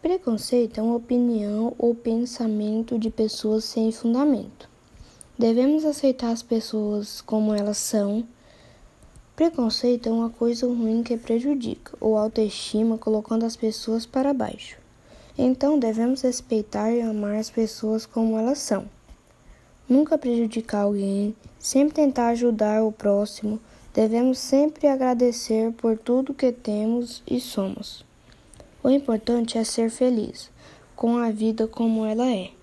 Preconceito é uma opinião ou pensamento de pessoas sem fundamento. Devemos aceitar as pessoas como elas são. Preconceito é uma coisa ruim que prejudica ou autoestima, colocando as pessoas para baixo. Então devemos respeitar e amar as pessoas como elas são. Nunca prejudicar alguém, sempre tentar ajudar o próximo. Devemos sempre agradecer por tudo que temos e somos. O importante é ser feliz com a vida como ela é.